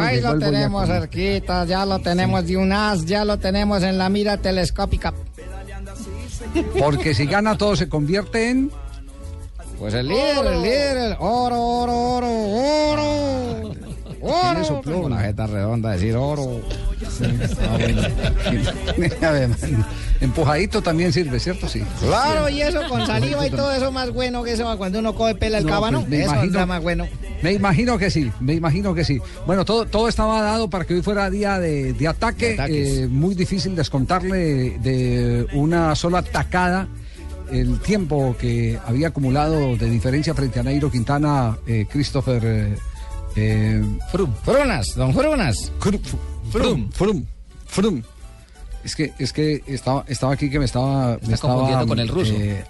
ahí lo tenemos cerquita, ya lo tenemos de un as, ya lo tenemos en la mira telescópica. Porque si gana todo se convierte en... Pues el líder, el líder, el oro, oro, oro, oro. ¿Quién le Oro. sopló? La jeta redonda, decir oro. A ver, empujadito también sirve, ¿cierto? Sí. Claro, y eso con saliva y todo eso más bueno que eso cuando uno coge pela el No, cábano, pues eso imagino- está más bueno. Me imagino que sí, me imagino que sí. Bueno, todo, todo estaba dado para que hoy fuera día de, de ataque. De eh, muy difícil descontarle de una sola tacada el tiempo que había acumulado de diferencia frente a Nairo Quintana, eh, Christopher eh, eh. Frunas, don Frunas. Frum, Frum, Frum, Frum. Es que, es que estaba, estaba aquí que me estaba. me estaba confundiendo con el ruso. eh,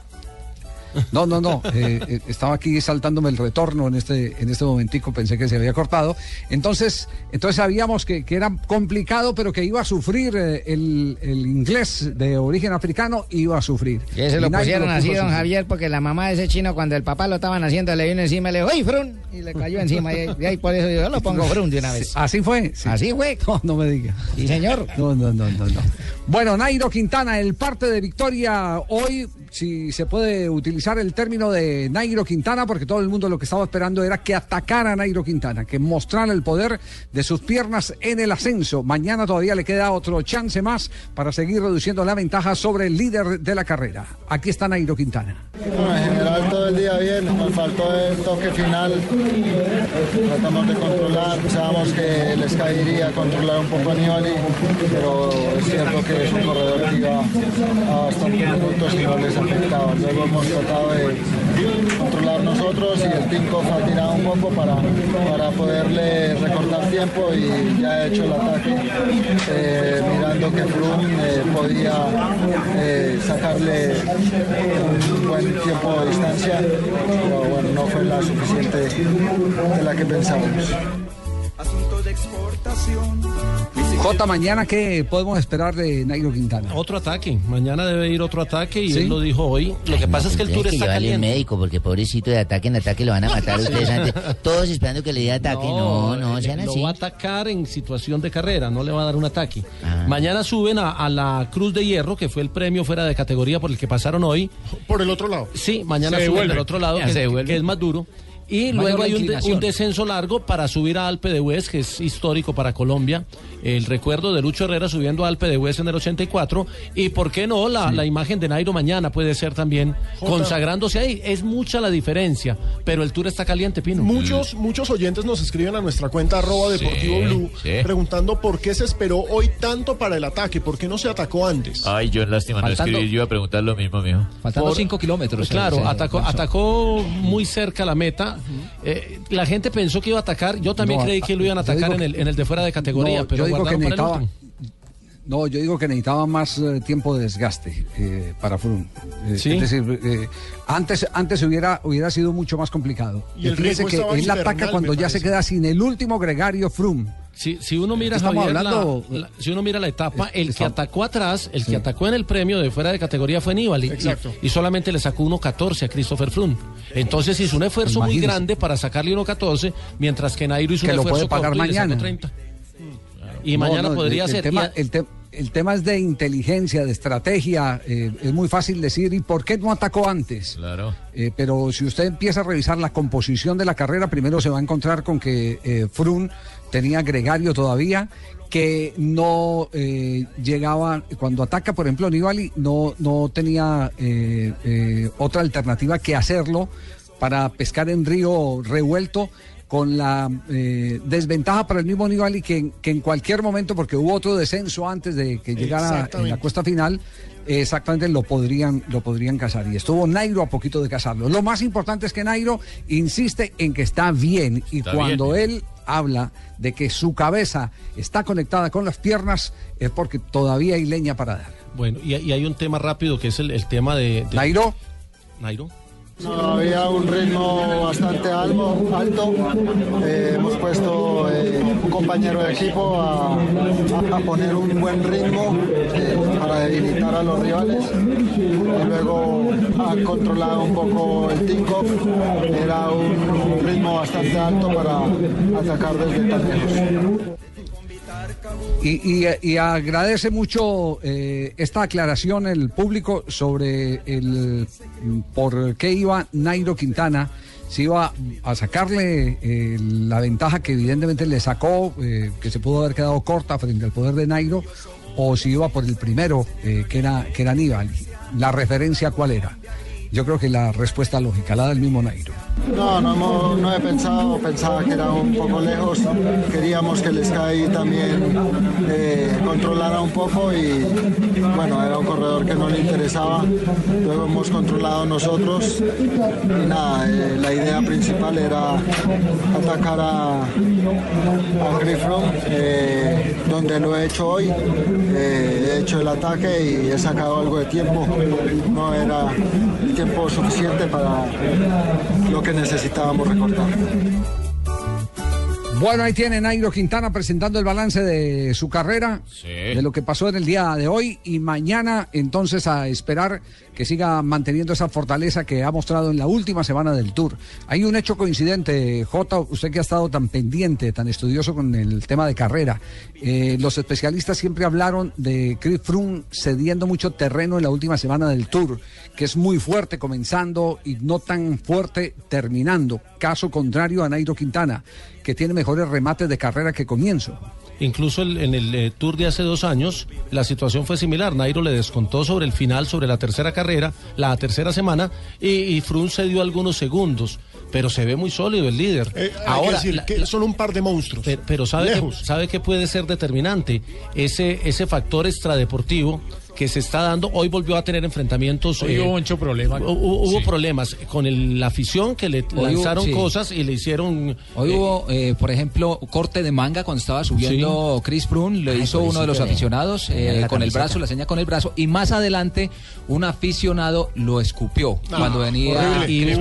no, no, no. eh, eh, estaba aquí saltándome el retorno en este, en este momentico. Pensé que se había cortado. Entonces, entonces sabíamos que, que era complicado, pero que iba a sufrir eh, el, el inglés de origen africano, iba a sufrir. Que se lo Y pusieron así, don sufrir. Javier, porque la mamá de ese chino, cuando el papá lo estaban haciendo, le vino encima y le dijo, ¡ay, Frun! Y le cayó encima. Y, y ahí por eso yo lo pongo Frun de una vez. Así fue. sí. Así fue. No, no me diga. Sí, señor. No, no, no, no, no. Bueno, Nairo Quintana, el parte de victoria hoy, si se puede utilizar el término de Nairo Quintana, porque todo el mundo lo que estaba esperando era que atacara a Nairo Quintana, que mostrara el poder de sus piernas en el ascenso. Mañana todavía le queda otro chance más para seguir reduciendo la ventaja sobre el líder de la carrera. Aquí está Nairo Quintana. Bueno, en general todo el día bien, nos faltó el toque final, tratamos de controlar, pensábamos que les caería controlar un poco a Nibali, pero es cierto que es un corredor que iba a bastantes minutos y no les afectaba. Luego hemos tratado de controlar nosotros y el Tinkoff ha tirado un poco para, para poderle recortar tiempo y ya ha hecho el ataque, eh, mirando que Froome eh, podía eh, sacarle un buen tiempo de distancia, pero bueno, no fue la suficiente de la que pensábamos. J, mañana, ¿qué podemos esperar de Nairo Quintana? Otro ataque. Mañana debe ir otro ataque y ¿Sí? él lo dijo hoy. Lo que pasa es que el tour está que un caliente. médico porque pobrecito de ataque en ataque lo van a matar ustedes antes. Todos esperando que le dé ataque. No, no, eh, sean lo así. va a atacar en situación de carrera, no le va a dar un ataque. Ah. Mañana suben a, a la Cruz de Hierro, que fue el premio fuera de categoría por el que pasaron hoy. Por el otro lado. Sí, mañana Se suben devuelve. del otro lado, que, se es- devuelve. que es más duro. Y Mayor luego hay un, de- un descenso largo para subir a Alpe de Hues, que es histórico para Colombia. El recuerdo de Lucho Herrera subiendo a Alpe de Hues en el 84. Y por qué no, la, la imagen de Nairo mañana puede ser también consagrándose ahí. Es mucha la diferencia, pero el tour está caliente, Pino. Muchos, muchos oyentes nos escriben a nuestra cuenta arroba deportivo blue sí. preguntando por qué se esperó hoy tanto para el ataque, por qué no se atacó antes. Ay, John, lástima, no Faltando- escribí, yo iba a preguntar lo mismo, mijo. Faltando Por- 5 kilómetros. Pues claro, se- se atacó, atacó muy cerca la meta. Eh, la gente pensó que iba a atacar. Yo también No, creí que lo iban a yo atacar en el, en el de fuera de categoría, No, pero yo digo que necesitaba, no, yo digo que necesitaba más eh, tiempo de desgaste eh, para Froome. Eh, Sí. Es decir, eh, antes, antes hubiera, hubiera sido mucho más complicado. Y el fíjese que él ataca cuando ya se queda sin el último gregario Froome. Si, si uno mira Estamos Javier, hablando- la- la- si uno mira la etapa, el que atacó atrás, el que atacó en el premio de fuera de categoría fue Nibali. Exacto. Y, y solamente le sacó 1.14 a Christopher Froome. Entonces hizo un esfuerzo muy Imagínese. grande para sacarle 1.14, mientras que Nairo hizo Que un lo esfuerzo puede pagar corto y le sacó mañana. 30. Y mañana no, podría el, ser. El tema, el, te- el tema es de inteligencia, de estrategia. eh, es muy fácil decir, ¿y por qué no atacó antes? Claro. Eh, pero si usted empieza a revisar la composición de la carrera, primero se va a encontrar con que eh, Frun tenía gregario todavía, que no eh, llegaba, cuando ataca, por ejemplo, Nibali, no, no tenía eh, eh, otra alternativa que hacerlo para pescar en río revuelto con la eh, desventaja para el mismo Nibali que, en- que en cualquier momento, porque hubo otro descenso antes de que llegara en la cuesta final, exactamente lo podrían, lo podrían casar. Y estuvo Nairo a poquito de casarlo. Lo más importante es que Nairo insiste en que está bien y Está cuando bien. él habla de que su cabeza está conectada con las piernas es porque todavía hay leña para dar. Bueno, y, y hay un tema rápido que es el, el tema de, de- Nairo, Nairo. Había un ritmo bastante alto, alto. Eh, hemos puesto eh, compañero de equipo a, a- poner un buen ritmo eh, para debilitar a los rivales. Y luego ha controlado un poco el tink-off. Era un ritmo bastante alto para atacar desde tan lejos. Y, agradece mucho eh, esta aclaración el público sobre el por qué iba Nairo Quintana. Si iba a sacarle eh, la ventaja que evidentemente le sacó, eh, que se pudo haber quedado corta frente al poder de Nairo, o si iba por el primero, que, era, que era. La referencia cuál era. Yo creo que la respuesta lógica, la del mismo Nairo. No, no, no he pensado, pensaba que era un poco lejos. Queríamos que el Sky también eh, controlara un poco y bueno, era un corredor que no le interesaba. Luego hemos controlado nosotros y nada, eh, la idea principal era atacar a, a eh, donde lo he hecho hoy. He hecho el ataque y he sacado algo de tiempo. No era tiempo suficiente para lo que necesitábamos recortar. Bueno, ahí tiene Nairo Quintana presentando el balance de su carrera, de lo que pasó en el día de hoy y mañana entonces a esperar que siga manteniendo esa fortaleza que ha mostrado en la última semana del Tour. Hay un hecho coincidente, Jota, usted que ha estado tan pendiente, tan estudioso con el tema de carrera. Eh, los especialistas siempre hablaron de Chris Froome cediendo mucho terreno en la última semana del Tour, que es muy fuerte comenzando y no tan fuerte terminando. Caso contrario a Nairo Quintana, que tiene mejores remates de carrera que comienzo. Incluso el- en el eh, Tour de hace dos años, la situación fue similar. Nairo le descontó sobre el final, sobre la tercera carrera, la tercera semana, y, y Froome se dio algunos segundos. Pero se ve muy sólido el líder. Eh, hay que Ahora, decir la- que son un par de monstruos. pero, pero sabe, que, sabe que puede ser determinante ese, ese factor extradeportivo que se está dando. Hoy volvió a tener enfrentamientos. Hoy eh, hubo mucho problema. hu- hu- Hubo Sí. problemas con el- la afición que le Hoy hubo- lanzaron sí. cosas y le hicieron. Hoy eh, hubo, eh, por ejemplo, corte de manga cuando estaba subiendo Chris Froome, le hizo uno de los aficionados eh, con el brazo, la seña con el brazo, y más adelante un aficionado lo escupió No, cuando venía. horrible. y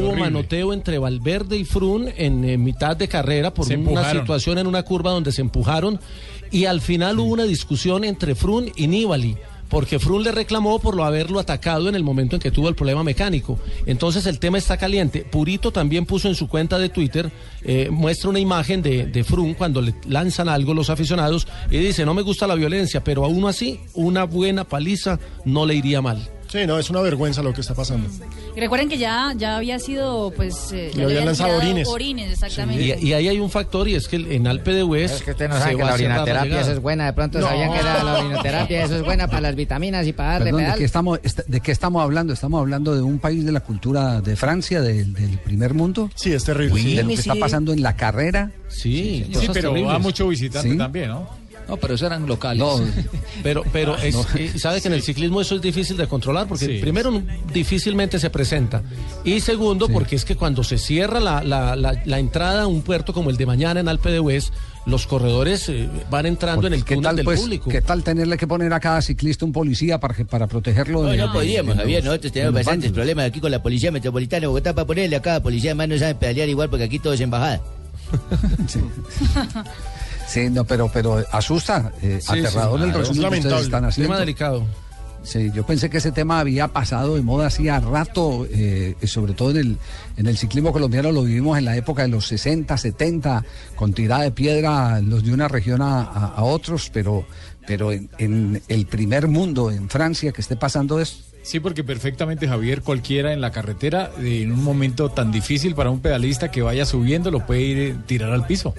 hubo manoteo, hubo entre Valverde y Frun en eh, mitad de carrera por Se una empujaron. situación en una curva donde se empujaron y al final hubo una discusión entre Frun y Nibali. Porque Frun le reclamó por lo haberlo atacado en el momento en que tuvo el problema mecánico. Entonces el tema está caliente. Purito también puso en su cuenta de Twitter, eh, muestra una imagen de, de Frun cuando le lanzan algo los aficionados y dice, no me gusta la violencia, pero aún así, una buena paliza no le iría mal. Sí, no, es una vergüenza lo que está pasando. Y recuerden que ya, ya había sido, pues... eh, Le ya habían lanzado orines. Orines, exactamente. Y, y ahí hay un factor y es que en Alpe de Hues Es que usted no sabe que la orinoterapia eso es buena. De pronto No. sabían que era la orinoterapia, eso es buena para las vitaminas y para darle Perdón, ¿de qué, estamos, est- ¿de qué estamos hablando? Estamos hablando de un país de la cultura de Francia, del, del primer mundo, Sí, es terrible. de lo que está pasando en la carrera. Sí, Sí, pero va mucho visitante Sí. también, ¿no? No, pero esos eran locales. No, Pero, pero es, eh, sabe que en el ciclismo eso es difícil de controlar porque Sí. primero difícilmente se presenta y segundo porque es que cuando se cierra la, la, la, la entrada a un puerto como el de mañana en Alpe de Hues, los corredores eh, van entrando en el ¿qué túnel tal, del pues, público. ¿Qué tal tenerle que poner a cada ciclista un policía para, para protegerlo? No, de- no podíamos, Javier. Nosotros tenemos bastantes problemas aquí con la Policía Metropolitana de Bogotá para ponerle a cada policía más no saben pedalear igual porque aquí todo es embajada. Sí, no, pero, pero asusta, eh, Sí, aterrador sí, el claro, resumen es que ustedes están haciendo. Tema delicado. Sí, yo pensé que ese tema había pasado de moda hacía rato, eh, sobre todo en el, en el ciclismo colombiano lo vivimos en la época de los 60, 70, con tirada de piedra los de una región a, a- a otros, pero, pero en, en el primer mundo, en Francia, que esté pasando esto. Sí, porque perfectamente, Javier, cualquiera en la carretera, eh, en un momento tan difícil para un pedalista que vaya subiendo, lo puede ir eh, tirar al piso.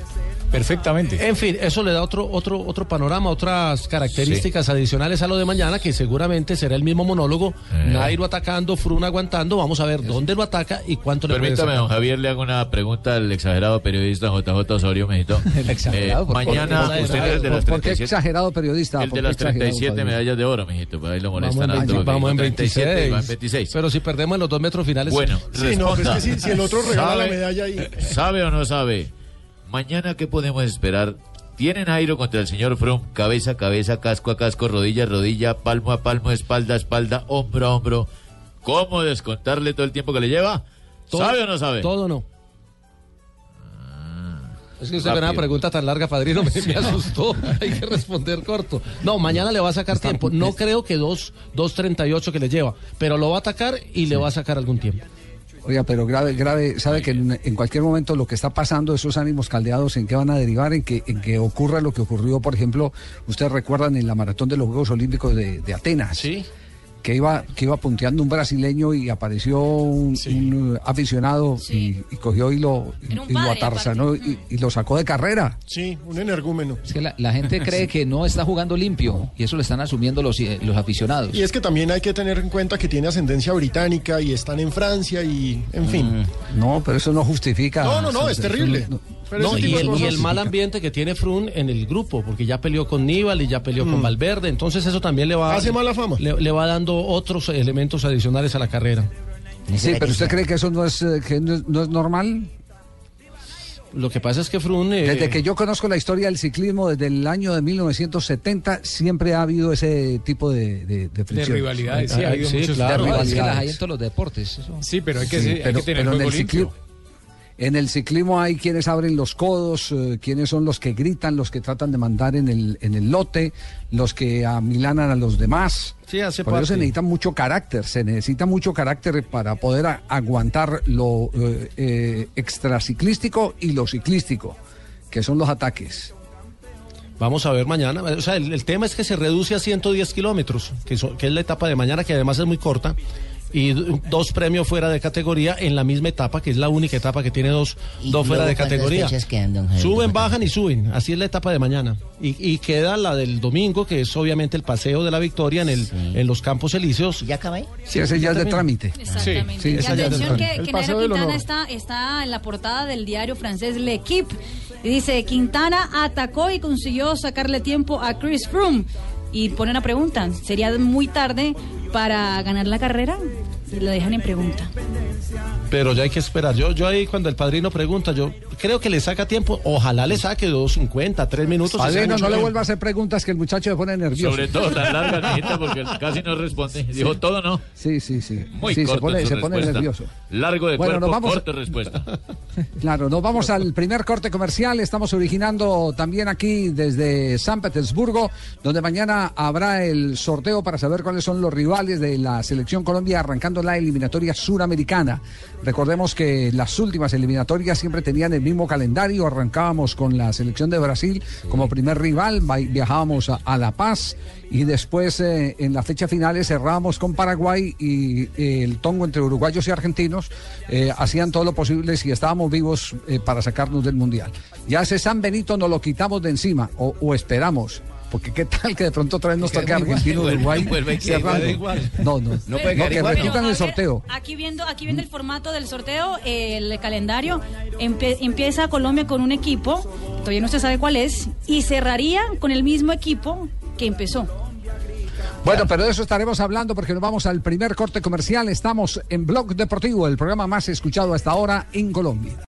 Perfectamente. En fin, eso le da otro, otro, otro panorama, otras características adicionales a lo de mañana, que seguramente será el mismo monólogo. Eh. Nairo atacando, Frun aguantando. Vamos a ver dónde lo ataca y cuánto le Permítame, Javier, le hago una pregunta al exagerado periodista JJ Osorio Mejito. Eh, el exagerado, por Mañana, usted es el de las ¿por qué exagerado periodista? El de las 37 medallas de oro, Mejito. Pues ahí lo molestan. Vamos en, vamos en 20. 27, Pero si perdemos en los dos metros finales. Bueno, pues si, el otro regala la medalla ahí. ¿Sabe o no sabe? Mañana, ¿qué podemos esperar? Tienen Airo contra el señor Fromm, cabeza a cabeza, casco a casco, rodilla a rodilla, palmo a palmo, espalda a espalda, hombro a hombro. ¿Cómo descontarle todo el tiempo que le lleva? ¿Sabe o no sabe? Todo no. Es que usted con una pregunta tan larga, padrino, me, me asustó. Hay que responder corto. No, mañana le va a sacar tiempo. No creo que dos, 2.38 que le lleva, pero lo va a atacar y le va a sacar algún tiempo. Oiga, pero grave, grave, sabe que en, en cualquier momento lo que está pasando, esos ánimos caldeados, ¿en qué van a derivar? En que, en que ocurra lo que ocurrió, por ejemplo, ustedes recuerdan en la maratón de los Juegos Olímpicos de, de Atenas. Sí. Que iba, que iba punteando un brasileño y apareció un, un, uh, aficionado y, y cogió y lo, y, y lo atarzanó y, y lo sacó de carrera. Sí, un energúmeno. Es que la, la gente cree que no está jugando limpio y eso lo están asumiendo los, eh, los aficionados. Y es que también hay que tener en cuenta que tiene ascendencia británica y están en Francia y, en fin. No, pero eso no justifica. No, no, no, es terrible. no- Pero No, y el, y cosas- el mal ambiente que tiene Frun en el grupo, porque ya peleó con Nibal y ya peleó con Valverde, entonces eso también le va Hace mala fama. Le, le va dando otros elementos adicionales a la carrera. Sí, pero usted cree que eso no es, eh, que no es, no es normal. Lo que pasa es que Frun eh, Desde que yo conozco la historia del ciclismo, desde el año de 1970, siempre ha habido ese tipo de, de, de fricción. rivalidades, sí, ha habido Sí, muchos claro. No, es que las rivalidades. hay en todos los deportes. eso. Sí, pero hay que, Sí, ser- hay pero, que tener pero en el limpio. ciclismo. En el ciclismo hay quienes abren los codos, eh, quienes son los que gritan, los que tratan de mandar en el, en el lote, los que amilanan a los demás. Sí, hace Por eso se necesita mucho carácter, se necesita mucho carácter para poder a- aguantar lo eh, eh, extraciclístico y lo ciclístico, que son los ataques. Vamos a ver mañana. O sea, el, el tema es que se reduce a 110 kilómetros, que, so- que es la etapa de mañana, que además es muy corta. Y dos premios fuera de categoría en la misma etapa, que es la única etapa que tiene dos, ¿Y dos fuera de categoría. quedan, don Javier? Suben, bajan y suben. Así es la etapa de mañana. Y, y queda la del domingo, que es obviamente el paseo de la victoria en, el, en los Campos Elíseos. ¿Ya acabé? Sí, ese ya es de trámite. Exactamente. Sí, y esa ya es atención que, que Quintana está, está en la portada del diario francés L'Equipe. Y dice, Quintana atacó y consiguió sacarle tiempo a Chris Froome. Y pone una pregunta, ¿sería muy tarde para ganar la carrera? Y lo dejan en pregunta. Pero ya hay que esperar. Yo, yo ahí cuando el padrino pregunta, yo creo que le saca tiempo. Ojalá le saque 2.50, 3 minutos. Padrino, no le vuelva a hacer preguntas que el muchacho se pone nervioso. Sobre todo tan larga, mijita, porque casi no responde. Dijo todo, ¿no? Sí, sí, sí. Muy sí, se corto pone, se pone nervioso. Largo de Bueno, nos cuerpo, vamos- corta respuesta. Claro, nos vamos al primer corte comercial. Estamos originando también aquí desde San Petersburgo, donde mañana habrá el sorteo para saber cuáles son los rivales de la selección Colombia arrancando la eliminatoria suramericana. Recordemos que las últimas eliminatorias siempre tenían el mismo calendario. Arrancábamos con la selección de Brasil como primer rival, va- viajábamos a, a La Paz y después eh, en las fechas finales cerrábamos con Paraguay y eh, el tongo entre uruguayos y argentinos eh, hacían todo lo posible si estábamos vivos para sacarnos del mundial. Ya ese San Benito nos lo quitamos de encima o, o esperamos. Porque qué tal que de pronto otra vez nos toque Argentina, Uruguay, igual. No, no, no, que repitan el sorteo. Aquí viendo, aquí viendo el formato del sorteo, el calendario, empie- empieza Colombia con un equipo, todavía no se sabe cuál es, y cerraría con el mismo equipo que empezó. Bueno, pero de eso estaremos hablando porque nos vamos al primer corte comercial. Estamos en Blog Deportivo, el programa más escuchado hasta ahora en Colombia.